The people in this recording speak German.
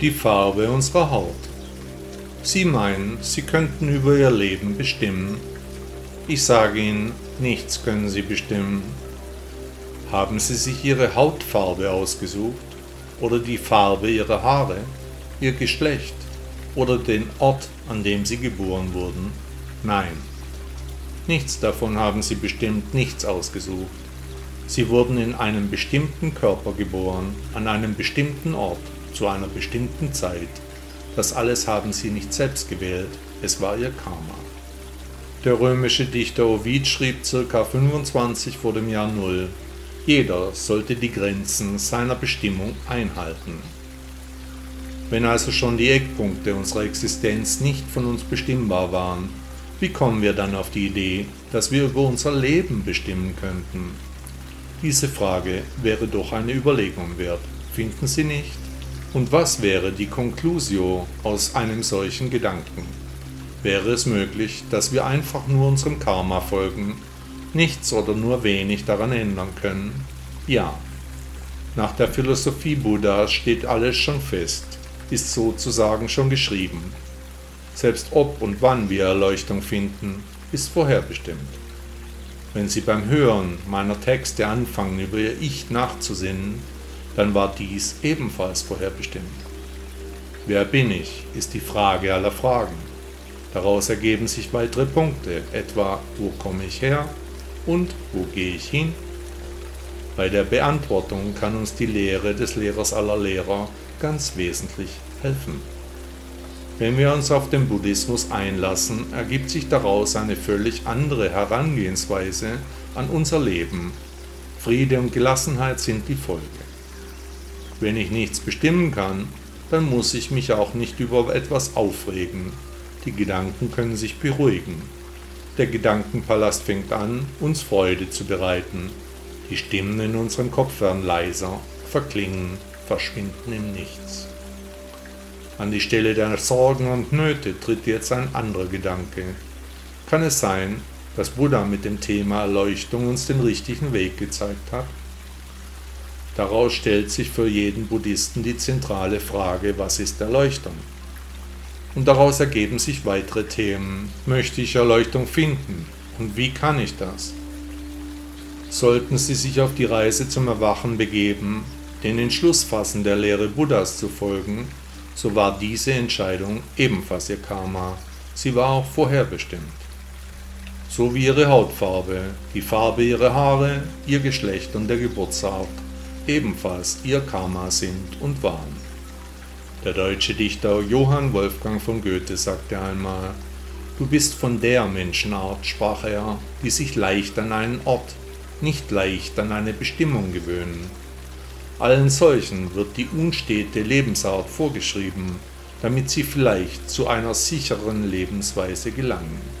Die Farbe unserer Haut. Sie meinen, Sie könnten über Ihr Leben bestimmen. Ich sage Ihnen, nichts können Sie bestimmen. Haben Sie sich Ihre Hautfarbe ausgesucht oder die Farbe Ihrer Haare, Ihr Geschlecht oder den Ort, an dem Sie geboren wurden? Nein. Nichts davon haben sie bestimmt nichts ausgesucht. Sie wurden in einem bestimmten Körper geboren, an einem bestimmten Ort, zu einer bestimmten Zeit. Das alles haben sie nicht selbst gewählt, es war ihr Karma. Der römische Dichter Ovid schrieb ca. 25 vor dem Jahr Null. Jeder sollte die Grenzen seiner Bestimmung einhalten. Wenn also schon die Eckpunkte unserer Existenz nicht von uns bestimmbar waren, wie kommen wir dann auf die Idee, dass wir über unser Leben bestimmen könnten? Diese Frage wäre doch eine Überlegung wert, finden Sie nicht? Und was wäre die Conclusio aus einem solchen Gedanken? Wäre es möglich, dass wir einfach nur unserem Karma folgen, nichts oder nur wenig daran ändern können? Ja. Nach der Philosophie Buddhas steht alles schon fest, ist sozusagen schon geschrieben. Selbst ob und wann wir Erleuchtung finden, ist vorherbestimmt. Wenn Sie beim Hören meiner Texte anfangen, über Ihr Ich nachzusinnen, dann war dies ebenfalls vorherbestimmt. Wer bin ich, ist die Frage aller Fragen. Daraus ergeben sich weitere Punkte, etwa wo komme ich her und wo gehe ich hin. Bei der Beantwortung kann uns die Lehre des Lehrers aller Lehrer ganz wesentlich helfen. Wenn wir uns auf den Buddhismus einlassen, ergibt sich daraus eine völlig andere Herangehensweise an unser Leben. Friede und Gelassenheit sind die Folge. Wenn ich nichts bestimmen kann, dann muss ich mich auch nicht über etwas aufregen. Die Gedanken können sich beruhigen. Der Gedankenpalast fängt an, uns Freude zu bereiten. Die Stimmen in unserem Kopf werden leiser, verklingen, verschwinden im Nichts. An die Stelle der Sorgen und Nöte tritt jetzt ein anderer Gedanke. Kann es sein, dass Buddha mit dem Thema Erleuchtung uns den richtigen Weg gezeigt hat? Daraus stellt sich für jeden Buddhisten die zentrale Frage, was ist Erleuchtung? Und daraus ergeben sich weitere Themen. Möchte ich Erleuchtung finden? Und wie kann ich das? Sollten Sie sich auf die Reise zum Erwachen begeben, den Entschluss fassen, der Lehre Buddhas zu folgen, so war diese Entscheidung ebenfalls ihr Karma. Sie war auch vorherbestimmt. So wie ihre Hautfarbe, die Farbe ihrer Haare, ihr Geschlecht und der Geburtsort ebenfalls ihr Karma sind und waren. Der deutsche Dichter Johann Wolfgang von Goethe sagte einmal, Du bist von der Menschenart, sprach er, die sich leicht an einen Ort, nicht leicht an eine Bestimmung gewöhnen. Allen solchen wird die unstete Lebensart vorgeschrieben, damit sie vielleicht zu einer sicheren Lebensweise gelangen.